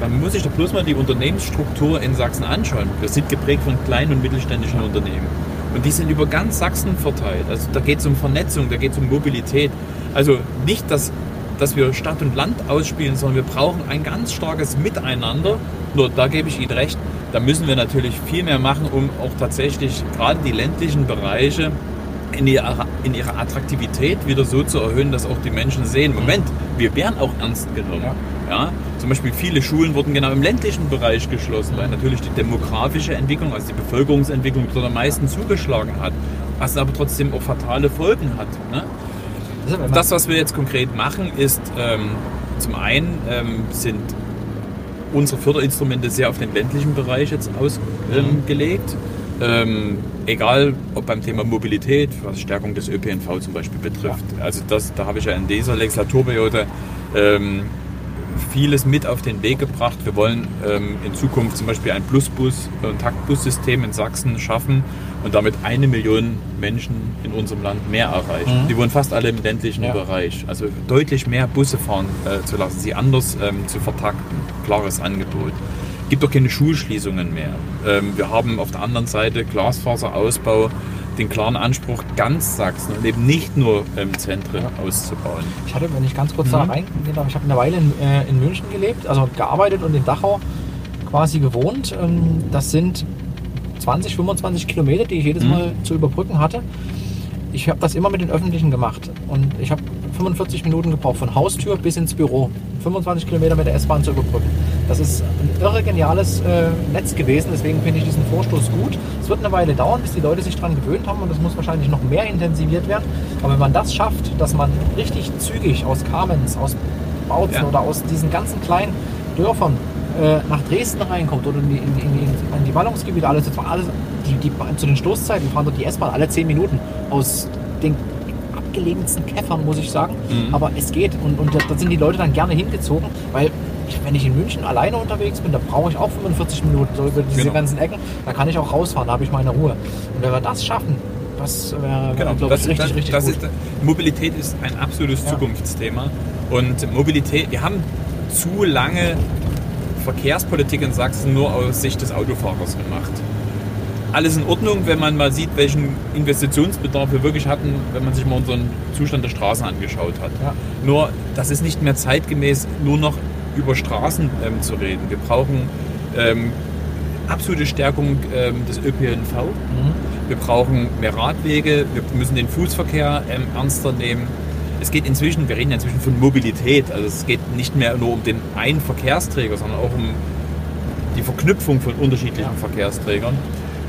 man muss sich doch bloß mal die Unternehmensstruktur in Sachsen anschauen. Wir sind geprägt von kleinen und mittelständischen Unternehmen. Und die sind über ganz Sachsen verteilt. Also da geht es um Vernetzung, da geht es um Mobilität. Also nicht, dass dass wir Stadt und Land ausspielen, sondern wir brauchen ein ganz starkes Miteinander. Nur da gebe ich Ihnen recht, da müssen wir natürlich viel mehr machen, um auch tatsächlich gerade die ländlichen Bereiche in ihrer, in ihrer Attraktivität wieder so zu erhöhen, dass auch die Menschen sehen, Moment, wir werden auch ernst genommen. Ja. Ja. Zum Beispiel viele Schulen wurden genau im ländlichen Bereich geschlossen, weil natürlich die demografische Entwicklung, also die Bevölkerungsentwicklung dort am meisten zugeschlagen hat, was aber trotzdem auch fatale Folgen hat. Ne? Das, was wir jetzt konkret machen, ist ähm, zum einen ähm, sind unsere Förderinstrumente sehr auf den ländlichen Bereich jetzt ausgelegt. Ähm, ähm, egal ob beim Thema Mobilität, was Stärkung des ÖPNV zum Beispiel betrifft. Also das, da habe ich ja in dieser Legislaturperiode ähm, vieles mit auf den Weg gebracht. Wir wollen ähm, in Zukunft zum Beispiel ein Plusbus- und Taktbussystem in Sachsen schaffen und damit eine Million Menschen in unserem Land mehr erreichen. Mhm. Die wohnen fast alle im ländlichen ja. Bereich. Also deutlich mehr Busse fahren äh, zu lassen, sie anders ähm, zu vertakten. Klares Angebot gibt doch keine Schulschließungen mehr. Ähm, wir haben auf der anderen Seite Glasfaserausbau, den klaren Anspruch, ganz Sachsen und eben nicht nur ähm, Zentren ja. auszubauen. Ich hatte, wenn ich ganz kurz mhm. da reingehen darf, ich habe eine Weile in, äh, in, München gelebt, also gearbeitet und in Dachau quasi gewohnt. Ähm, das sind 20, 25 Kilometer, die ich jedes mhm. Mal zu überbrücken hatte. Ich habe das immer mit den Öffentlichen gemacht und ich habe 45 Minuten gebraucht, von Haustür bis ins Büro. 25 Kilometer mit der S-Bahn zu überbrücken. Das ist ein irre geniales äh, Netz gewesen, deswegen finde ich diesen Vorstoß gut. Es wird eine Weile dauern, bis die Leute sich daran gewöhnt haben und das muss wahrscheinlich noch mehr intensiviert werden. Aber wenn man das schafft, dass man richtig zügig aus Kamenz, aus Bautzen ja. oder aus diesen ganzen kleinen Dörfern äh, nach Dresden reinkommt oder in die, in, in, in die Ballungsgebiete, alles, alles die, die, zu den Stoßzeiten fahren dort die S-Bahn alle 10 Minuten aus den abgelegensten Käffern, muss ich sagen. Mhm. Aber es geht und, und da sind die Leute dann gerne hingezogen, weil ich, wenn ich in München alleine unterwegs bin, da brauche ich auch 45 Minuten so über diese genau. ganzen Ecken. Da kann ich auch rausfahren, da habe ich meine Ruhe. Und wenn wir das schaffen, das wäre, genau. glaube ich, richtig, das, richtig das gut. Ist, Mobilität ist ein absolutes ja. Zukunftsthema. Und Mobilität, wir haben zu lange Verkehrspolitik in Sachsen nur aus Sicht des Autofahrers gemacht alles in Ordnung, wenn man mal sieht, welchen Investitionsbedarf wir wirklich hatten, wenn man sich mal unseren Zustand der Straßen angeschaut hat. Ja. Nur, das ist nicht mehr zeitgemäß, nur noch über Straßen ähm, zu reden. Wir brauchen ähm, absolute Stärkung ähm, des ÖPNV. Mhm. Wir brauchen mehr Radwege. Wir müssen den Fußverkehr ähm, ernster nehmen. Es geht inzwischen, wir reden inzwischen von Mobilität. Also es geht nicht mehr nur um den einen Verkehrsträger, sondern auch um die Verknüpfung von unterschiedlichen ja. Verkehrsträgern.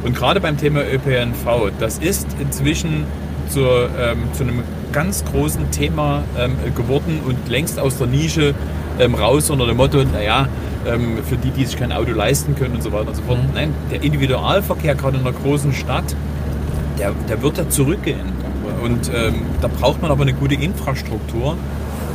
Und gerade beim Thema ÖPNV, das ist inzwischen zur, ähm, zu einem ganz großen Thema ähm, geworden und längst aus der Nische ähm, raus unter dem Motto, naja, ähm, für die, die sich kein Auto leisten können und so weiter und so fort. Mhm. Nein, der Individualverkehr gerade in einer großen Stadt, der, der wird da zurückgehen. Und ähm, da braucht man aber eine gute Infrastruktur.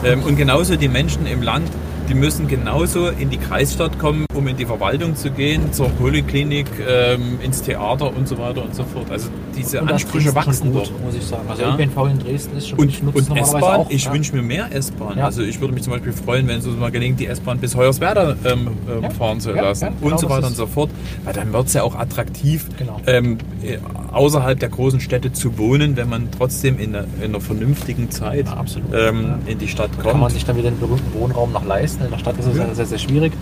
Ähm, und genauso die Menschen im Land, die müssen genauso in die Kreisstadt kommen, um in die Verwaltung zu gehen, zur Poliklinik, ähm, ins Theater und so weiter und so fort. Also diese und Ansprüche wachsen gut, muss ich sagen. Also ja. ÖPNV in Dresden ist schon und, und S-Bahn, ich ja. wünsche mir mehr S-Bahn. Ja. Also ich würde mich zum Beispiel freuen, wenn es uns mal gelingt, die S-Bahn bis Hoyerswerda ähm, ähm, fahren zu lassen genau und so weiter und so fort. Weil dann wird es ja auch attraktiv, genau. ähm, äh, außerhalb der großen Städte zu wohnen, wenn man trotzdem in einer, in einer vernünftigen Zeit ähm, in die Stadt kommt. Kann man sich dann wieder den berühmten Wohnraum noch leisten. In der Stadt ist es sehr, sehr, sehr schwierig.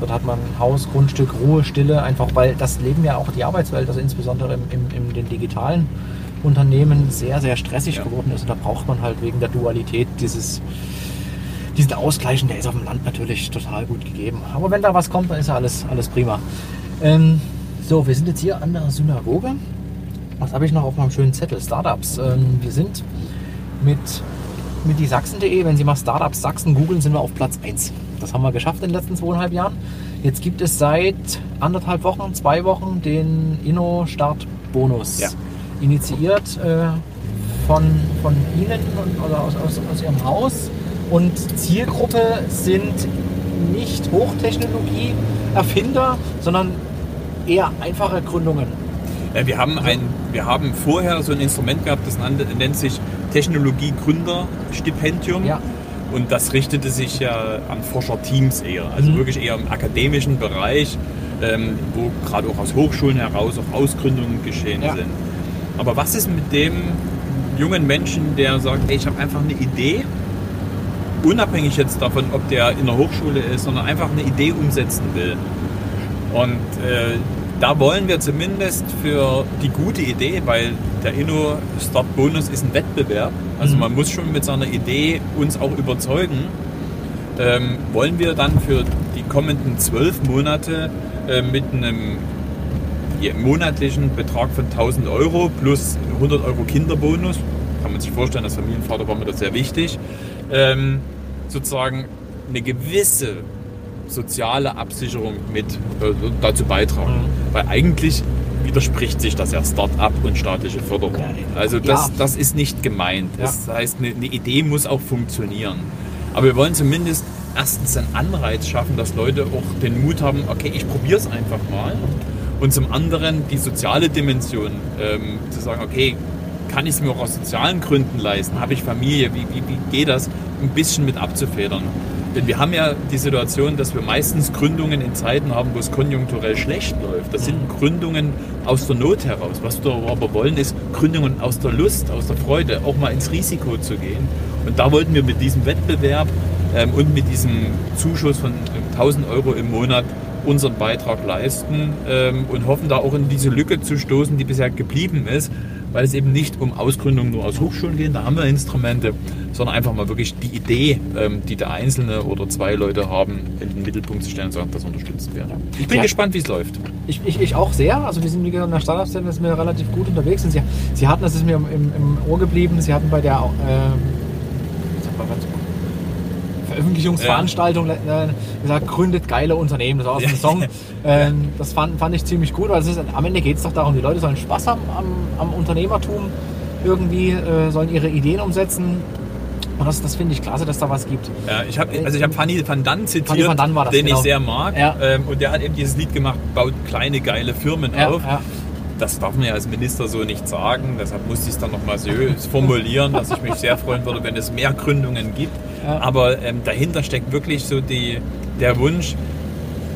Dort hat man Haus, Grundstück, Ruhe, Stille, einfach weil das Leben ja auch die Arbeitswelt, also insbesondere im, im, in den digitalen Unternehmen sehr, sehr stressig ja. geworden ist. Und da braucht man halt wegen der Dualität dieses, diesen Ausgleich, der ist auf dem Land natürlich total gut gegeben. Aber wenn da was kommt, dann ist ja alles, alles prima. Ähm, so, wir sind jetzt hier an der Synagoge. Was habe ich noch auf meinem schönen Zettel? Startups. Ähm, wir sind mit, mit die Sachsen.de, wenn Sie mal Startups Sachsen googeln, sind wir auf Platz 1. Das haben wir geschafft in den letzten zweieinhalb Jahren. Jetzt gibt es seit anderthalb Wochen, zwei Wochen den Inno-Start-Bonus. Ja. Initiiert äh, von, von Ihnen und, oder aus, aus, aus Ihrem Haus. Und Zielgruppe sind nicht Hochtechnologie-Erfinder, sondern eher einfache Gründungen. Ja, wir, haben ein, wir haben vorher so ein Instrument gehabt, das nennt sich Technologie-Gründer-Stipendium. Ja. Und das richtete sich ja an Forscherteams eher, also mhm. wirklich eher im akademischen Bereich, ähm, wo gerade auch aus Hochschulen heraus auch Ausgründungen geschehen ja. sind. Aber was ist mit dem jungen Menschen, der sagt, ey, ich habe einfach eine Idee unabhängig jetzt davon, ob der in der Hochschule ist, sondern einfach eine Idee umsetzen will. Und äh, da wollen wir zumindest für die gute Idee, weil der Inno Start Bonus ist ein Wettbewerb, also Mhm. man muss schon mit seiner Idee uns auch überzeugen, ähm, wollen wir dann für die kommenden zwölf Monate äh, mit einem monatlichen Betrag von 1000 Euro plus 100 Euro Kinderbonus, kann man sich vorstellen, als Familienvater war mir das sehr wichtig, ähm, sozusagen eine gewisse soziale Absicherung mit äh, dazu beitragen. Mhm. Weil eigentlich widerspricht sich das ja Start-up und staatliche Förderung. Also das, ja. das ist nicht gemeint. Ja. Das heißt, eine, eine Idee muss auch funktionieren. Aber wir wollen zumindest erstens einen Anreiz schaffen, dass Leute auch den Mut haben, okay, ich probiere es einfach mal. Und zum anderen die soziale Dimension, ähm, zu sagen, okay, kann ich es mir auch aus sozialen Gründen leisten? Habe ich Familie? Wie, wie, wie geht das? Ein bisschen mit abzufedern. Denn wir haben ja die Situation, dass wir meistens Gründungen in Zeiten haben, wo es konjunkturell schlecht läuft. Das sind Gründungen aus der Not heraus. Was wir aber wollen, ist Gründungen aus der Lust, aus der Freude, auch mal ins Risiko zu gehen. Und da wollten wir mit diesem Wettbewerb ähm, und mit diesem Zuschuss von 1000 Euro im Monat unseren Beitrag leisten ähm, und hoffen da auch in diese Lücke zu stoßen, die bisher geblieben ist, weil es eben nicht um Ausgründung nur aus Hochschulen geht, da haben wir Instrumente, sondern einfach mal wirklich die Idee, ähm, die der Einzelne oder zwei Leute haben, in den Mittelpunkt zu stellen und sagen, das unterstützen wir. Ich bin Ja. gespannt, wie es läuft. Ich, ich, ich auch sehr. Also wir sind wie gesagt in der Startup-Szene sind wir relativ gut unterwegs. Und sie, sie hatten, das ist mir im, im, im Ohr geblieben, sie hatten bei der ähm, Veröffentlichungsveranstaltung äh, gesagt, gründet geile Unternehmen. Das war aus dem Ja. Song. Ähm, das fand, fand ich ziemlich gut, weil ist, am Ende geht es doch darum, die Leute sollen Spaß haben am, am Unternehmertum, irgendwie äh, sollen ihre Ideen umsetzen. Und das, das finde ich klasse, dass da was gibt. Ja, ich habe also ich hab Fanny van Dann zitiert, Fanny van war das, den genau. ich sehr mag. Ja. Ähm, und der hat eben dieses Lied gemacht, baut kleine geile Firmen Ja, auf. Ja. Das darf man ja als Minister so nicht sagen. Deshalb musste ich es dann nochmal seriös formulieren, dass ich mich sehr freuen würde, wenn es mehr Gründungen gibt. Ja. Aber ähm, dahinter steckt wirklich so die, der Wunsch,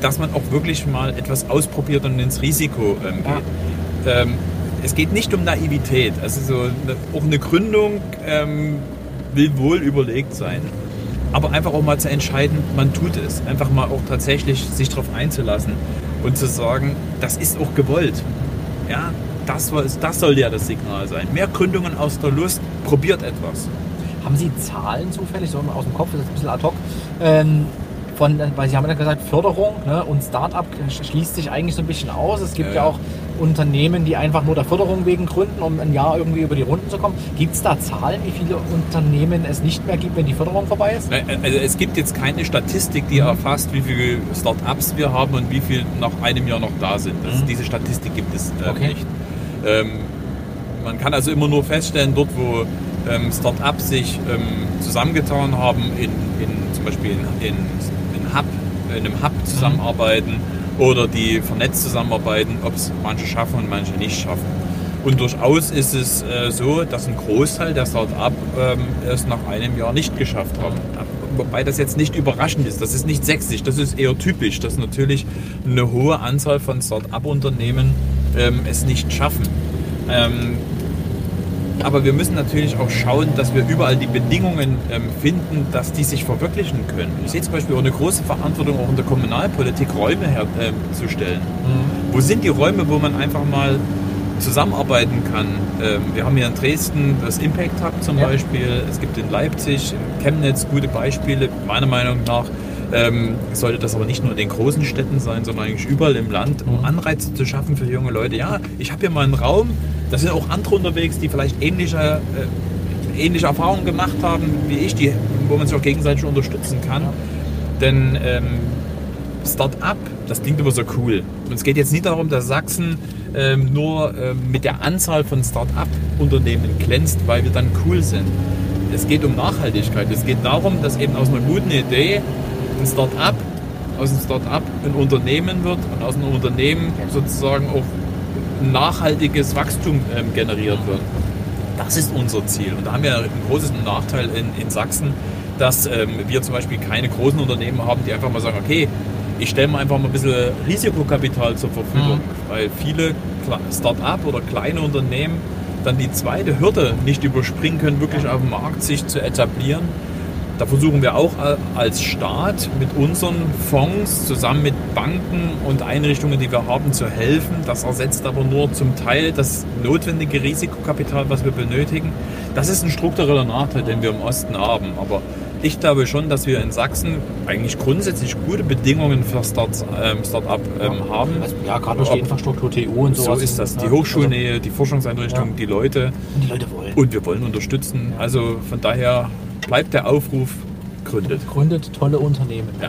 dass man auch wirklich mal etwas ausprobiert und ins Risiko ähm, geht. Ähm, es geht nicht um Naivität. Also so eine, auch eine Gründung ähm, will wohl überlegt sein. Aber einfach auch mal zu entscheiden, man tut es. Einfach mal auch tatsächlich sich darauf einzulassen und zu sagen, das ist auch gewollt. Ja, das, war- das soll ja das Signal sein. Mehr Gründungen aus der Lust, probiert etwas. Haben Sie Zahlen zufällig, so aus dem Kopf, das ist ein bisschen ad hoc, ähm, von, weil Sie haben ja gesagt, Förderung ne, und Start-up schließt sich eigentlich so ein bisschen aus. Es gibt ja, ja. auch Unternehmen, die einfach nur der Förderung wegen gründen, um ein Jahr irgendwie über die Runden zu kommen. Gibt es da Zahlen, wie viele Unternehmen es nicht mehr gibt, wenn die Förderung vorbei ist? Ne, Also es gibt jetzt keine Statistik, die erfasst, wie viele Start-ups wir haben und wie viele nach einem Jahr noch da sind. Das, Mhm. Diese Statistik gibt es äh, Okay. nicht. Ähm, man kann also immer nur feststellen, dort wo ähm, Start-ups sich ähm, zusammengetan haben, in, in, zum Beispiel in, in, in, Hub, in einem Hub zusammenarbeiten oder die vernetzt zusammenarbeiten, ob es manche schaffen und manche nicht schaffen. Und durchaus ist es äh, so, dass ein Großteil der Start-up ähm, es nach einem Jahr nicht geschafft haben. Wobei das jetzt nicht überraschend ist. Das ist nicht sächsisch, das ist eher typisch, dass natürlich eine hohe Anzahl von Start-up-Unternehmen ähm, es nicht schaffen. Ähm, aber wir müssen natürlich auch schauen, dass wir überall die Bedingungen ähm, finden, dass die sich verwirklichen können. Ich sehe zum Beispiel auch eine große Verantwortung auch in der Kommunalpolitik, Räume herzustellen. Wo sind die Räume, wo man einfach mal zusammenarbeiten kann? Ähm, wir haben hier in Dresden das Impact Hub zum Ja. Beispiel. Es gibt in Leipzig, in Chemnitz gute Beispiele. Meiner Meinung nach ähm, sollte das aber nicht nur in den großen Städten sein, sondern eigentlich überall im Land, um Anreize zu schaffen für junge Leute. Ja, ich habe hier mal einen Raum, da sind auch andere unterwegs, die vielleicht ähnliche, äh, ähnliche Erfahrungen gemacht haben wie ich, die, wo man sich auch gegenseitig unterstützen kann. Denn ähm, Start-up, das klingt immer so cool. Und es geht jetzt nicht darum, dass Sachsen ähm, nur ähm, mit der Anzahl von Start-up-Unternehmen glänzt, weil wir dann cool sind. Es geht um Nachhaltigkeit. Es geht darum, dass eben aus einer guten Idee ein Start-up, aus einem Start-up ein Unternehmen wird und aus einem Unternehmen sozusagen auch nachhaltiges Wachstum ähm, generiert wird. Das ist unser Ziel. Und da haben wir einen großen Nachteil in, in Sachsen, dass ähm, wir zum Beispiel keine großen Unternehmen haben, die einfach mal sagen, okay, ich stelle mal einfach mal ein bisschen Risikokapital zur Verfügung, weil viele Start-up oder kleine Unternehmen dann die zweite Hürde nicht überspringen können, wirklich auf dem Markt sich zu etablieren. Da versuchen wir auch äh, als Staat mit unseren Fonds zusammen mit Banken und Einrichtungen, die wir haben, zu helfen. Das ersetzt aber nur zum Teil das notwendige Risikokapital, was wir benötigen. Das ist ein struktureller Nachteil, den wir im Osten haben. Aber ich glaube schon, dass wir in Sachsen eigentlich grundsätzlich gute Bedingungen für Start, ähm, Start-up ähm, haben. Also, ja, gerade durch die Infrastruktur, TU und so. So ist das. Die Ja, Hochschulnähe, die Forschungseinrichtungen, Ja. die Leute. Also, und die Leute wollen. Und wir wollen unterstützen. Also von daher bleibt der Aufruf gründet. Gründet tolle Unternehmen. Ja,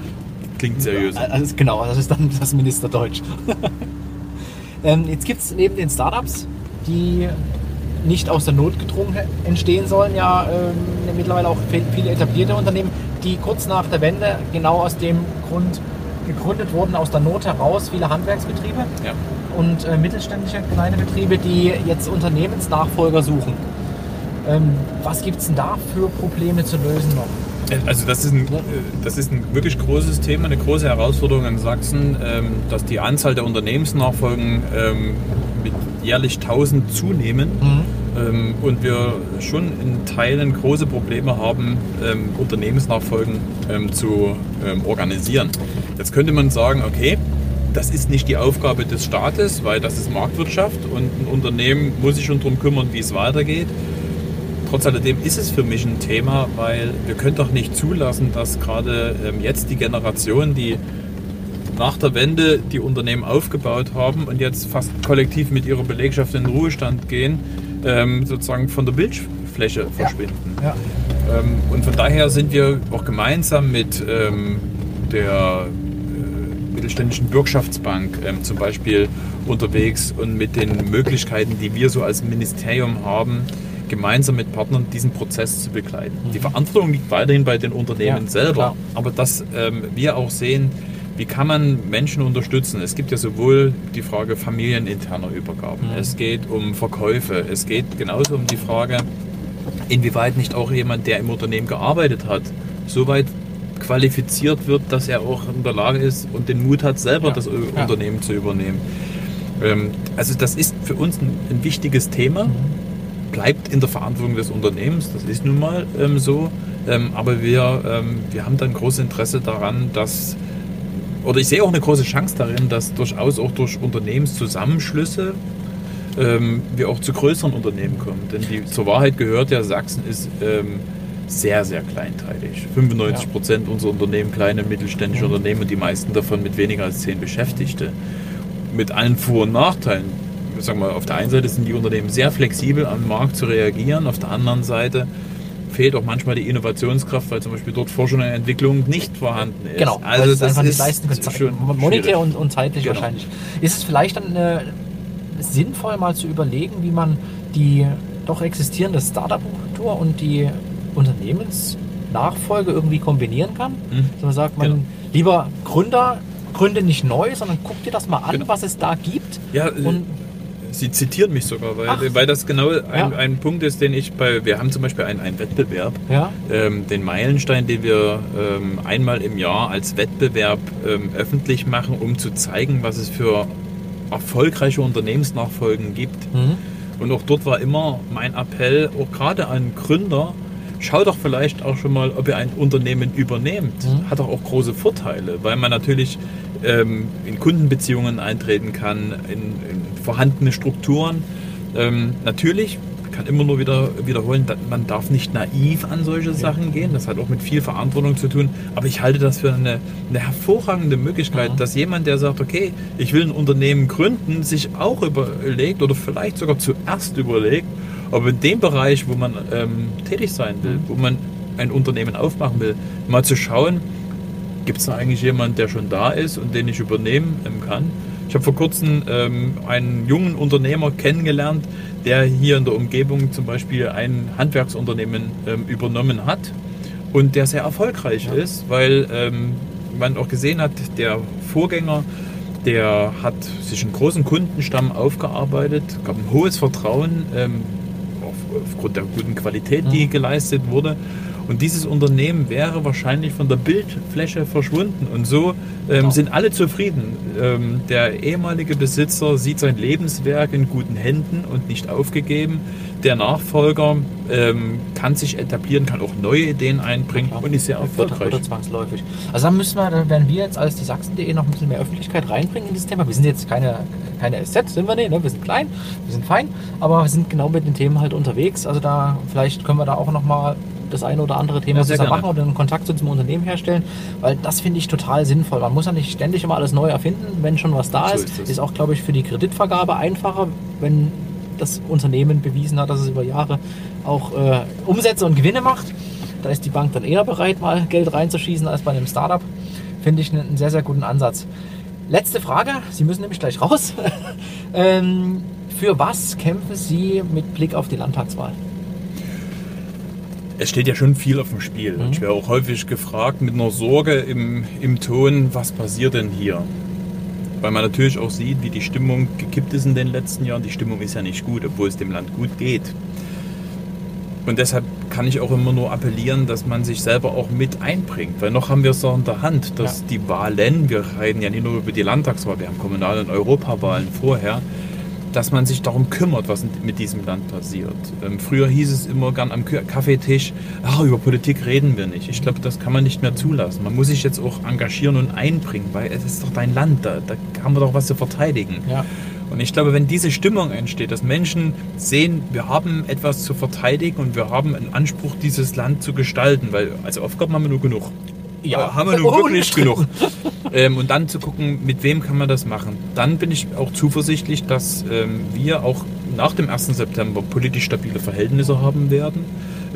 klingt seriös. Also, genau, das ist dann das Ministerdeutsch. ähm, jetzt gibt es neben den Startups, die nicht aus der Not gedrungen entstehen sollen, ja ähm, mittlerweile auch viel- viele etablierte Unternehmen, die kurz nach der Wende genau aus dem Grund gegründet wurden, aus der Not heraus, viele Handwerksbetriebe Ja. und äh, mittelständische kleine Betriebe, die jetzt Unternehmensnachfolger suchen. Ähm, was gibt es denn da für Probleme zu lösen noch? Also das ist, ein, äh, das ist ein wirklich großes Thema, eine große Herausforderung in Sachsen, ähm, dass die Anzahl der Unternehmensnachfolgen ähm, mit jährlich 1000 zunehmen ähm, und wir schon in Teilen große Probleme haben, Unternehmensnachfolgen zu organisieren. Jetzt könnte man sagen, okay, das ist nicht die Aufgabe des Staates, weil das ist Marktwirtschaft und ein Unternehmen muss sich schon darum kümmern, wie es weitergeht. Trotz alledem ist es für mich ein Thema, weil wir können doch nicht zulassen, dass gerade ähm, jetzt die Generation, die nach der Wende die Unternehmen aufgebaut haben und jetzt fast kollektiv mit ihrer Belegschaft in den Ruhestand gehen, ähm, sozusagen von der Bildfläche verschwinden. Ja. Ähm, und von daher sind wir auch gemeinsam mit der äh, mittelständischen Bürgschaftsbank ähm, zum Beispiel unterwegs und mit den Möglichkeiten, die wir so als Ministerium haben, gemeinsam mit Partnern diesen Prozess zu begleiten. Die Verantwortung liegt weiterhin bei den Unternehmen Ja, selber, klar. aber dass ähm, wir auch sehen, wie kann man Menschen unterstützen? Es gibt ja sowohl die Frage familieninterner Übergaben, es geht um Verkäufe, es geht genauso um die Frage, inwieweit nicht auch jemand, der im Unternehmen gearbeitet hat, so weit qualifiziert wird, dass er auch in der Lage ist und den Mut hat, selber Ja. das Ja. Unternehmen zu übernehmen. Ähm, also das ist für uns ein, ein wichtiges Thema, bleibt in der Verantwortung des Unternehmens, das ist nun mal ähm, so, ähm, aber wir, ähm, wir haben dann großes Interesse daran, dass oder ich sehe auch eine große Chance darin, dass durchaus auch durch Unternehmenszusammenschlüsse ähm, wir auch zu größeren Unternehmen kommen. Denn die, zur Wahrheit gehört ja, Sachsen ist ähm, sehr, sehr kleinteilig. 95 Prozent unserer Unternehmen kleine mittelständische Unternehmen und die meisten davon mit weniger als zehn Beschäftigte. Mit allen Vor- und Nachteilen. Sagen wir, auf der einen Seite sind die Unternehmen sehr flexibel am Markt zu reagieren, auf der anderen Seite fehlt auch manchmal die Innovationskraft, weil zum Beispiel dort Forschung und Entwicklung nicht vorhanden ist. Genau, also das einfach nicht ist leisten können. Monetär und, und zeitlich Genau. wahrscheinlich. Ist es vielleicht dann äh, sinnvoll, mal zu überlegen, wie man die doch existierende Startup-Kultur und die Unternehmensnachfolge irgendwie kombinieren kann? Mhm. So man sagt man, Genau. lieber Gründer, gründe nicht neu, sondern guck dir das mal an, Genau. was es da gibt. Ja, Und Sie zitieren mich sogar, weil, Ach. weil das genau ein, Ja. ein Punkt ist, den ich bei, wir haben zum Beispiel einen, einen Wettbewerb, ja, ähm, den Meilenstein, den wir ähm, einmal im Jahr als Wettbewerb ähm, öffentlich machen, um zu zeigen, was es für erfolgreiche Unternehmensnachfolgen gibt. mhm. Und auch dort war immer mein Appell, auch gerade an Gründer, schau doch vielleicht auch schon mal, ob ihr ein Unternehmen übernehmt. Mhm. Hat doch auch große Vorteile, weil man natürlich ähm, in Kundenbeziehungen eintreten kann, in, in vorhandene Strukturen. Ähm, natürlich kann immer nur wieder wiederholen, man darf nicht naiv an solche Sachen gehen. Das hat auch mit viel Verantwortung zu tun. Aber ich halte das für eine, eine hervorragende Möglichkeit, Mhm. dass jemand, der sagt, okay, ich will ein Unternehmen gründen, sich auch überlegt oder vielleicht sogar zuerst überlegt, ob in dem Bereich, wo man ähm, tätig sein will, wo man ein Unternehmen aufmachen will, mal zu schauen, gibt es da eigentlich jemanden, der schon da ist und den ich übernehmen ähm, kann. Ich habe vor kurzem ähm, einen jungen Unternehmer kennengelernt, der hier in der Umgebung zum Beispiel ein Handwerksunternehmen ähm, übernommen hat und der sehr erfolgreich ist, weil ähm, man auch gesehen hat, der Vorgänger, der hat sich einen großen Kundenstamm aufgearbeitet, gab ein hohes Vertrauen ähm, aufgrund der guten Qualität, die geleistet wurde. Und dieses Unternehmen wäre wahrscheinlich von der Bildfläche verschwunden. Und so ähm, Genau. sind alle zufrieden. Ähm, der ehemalige Besitzer sieht sein Lebenswerk in guten Händen und nicht aufgegeben. Der Nachfolger ähm, kann sich etablieren, kann auch neue Ideen einbringen Klar. und ist sehr erfolgreich. wird zwangsläufig. Also dann müssen wir, dann werden wir jetzt als die Sachsen.de noch ein bisschen mehr Öffentlichkeit reinbringen in dieses Thema. Wir sind jetzt keine, keine SZ, sind wir nicht, ne? wir sind klein, wir sind fein, aber wir sind genau mit den Themen halt unterwegs. Also da, vielleicht können wir da auch nochmal das eine oder andere Thema Ja, zusammen machen oder einen Kontakt zu diesem Unternehmen herstellen, weil das finde ich total sinnvoll. Man muss ja nicht ständig immer alles neu erfinden, wenn schon was da So ist. ist ist auch, glaube ich, für die Kreditvergabe einfacher, wenn das Unternehmen bewiesen hat, dass es über Jahre auch äh, Umsätze und Gewinne macht. Da ist die Bank dann eher bereit, mal Geld reinzuschießen als bei einem Startup. Finde ich einen, einen sehr, sehr guten Ansatz. Letzte Frage, Sie müssen nämlich gleich raus. ähm, für was kämpfen Sie mit Blick auf die Landtagswahl? Es steht ja schon viel auf dem Spiel. Und ich werde auch häufig gefragt mit einer Sorge im, im Ton, was passiert denn hier? Weil man natürlich auch sieht, wie die Stimmung gekippt ist in den letzten Jahren. Die Stimmung ist ja nicht gut, obwohl es dem Land gut geht. Und deshalb kann ich auch immer nur appellieren, dass man sich selber auch mit einbringt. Weil noch haben wir es doch in der Hand, dass Ja. die Wahlen, wir reden ja nicht nur über die Landtagswahl, wir haben Kommunal- und Europawahlen vorher, dass man sich darum kümmert, was mit diesem Land passiert. Ähm, früher hieß es immer gern am Kaffeetisch, ach, über Politik reden wir nicht. Ich glaube, das kann man nicht mehr zulassen. Man muss sich jetzt auch engagieren und einbringen, weil es ist doch dein Land, da, da haben wir doch was zu verteidigen. Ja. Und ich glaube, wenn diese Stimmung entsteht, dass Menschen sehen, wir haben etwas zu verteidigen und wir haben einen Anspruch, dieses Land zu gestalten, weil also Aufgaben haben wir nur genug. Ja. Haben wir nur wirklich Unbestritten. genug. ähm, und dann zu gucken, mit wem kann man das machen. Dann bin ich auch zuversichtlich, dass ähm, wir auch nach dem 1. September politisch stabile Verhältnisse haben werden.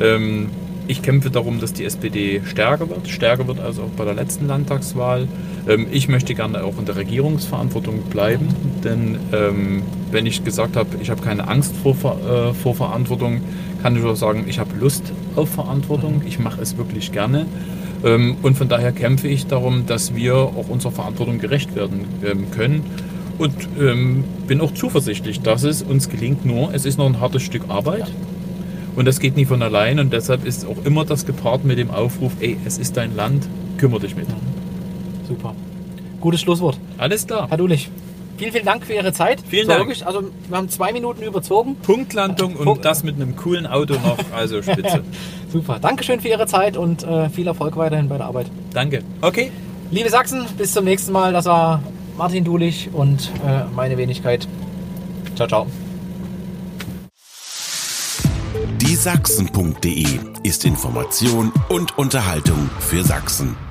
Ähm, ich kämpfe darum, dass die SPD stärker wird, stärker wird als auch bei der letzten Landtagswahl. Ähm, ich möchte gerne auch in der Regierungsverantwortung bleiben, denn ähm, wenn ich gesagt habe, ich habe keine Angst vor, äh, vor Verantwortung, kann ich auch sagen, ich habe Lust auf Verantwortung, ich mache es wirklich gerne. Ähm, und von daher kämpfe ich darum, dass wir auch unserer Verantwortung gerecht werden ähm, können. Und ähm, bin auch zuversichtlich, dass es uns gelingt. Nur, es ist noch ein hartes Stück Arbeit. Und das geht nie von allein. Und deshalb ist auch immer das gepaart mit dem Aufruf, ey, es ist dein Land, kümmere dich mit. Super. Gutes Schlusswort. Alles klar. Herr Dulich, vielen, vielen Dank für Ihre Zeit. Vielen Dank. Wirklich, also wir haben zwei Minuten überzogen. Punktlandung und Punkt. das mit einem coolen Auto noch. Also spitze. Super. Dankeschön für Ihre Zeit und äh, viel Erfolg weiterhin bei der Arbeit. Danke. Okay. Liebe Sachsen, bis zum nächsten Mal. Das war Martin Dulich und äh, meine Wenigkeit. Ciao, ciao. Die Sachsen.de ist Information und Unterhaltung für Sachsen.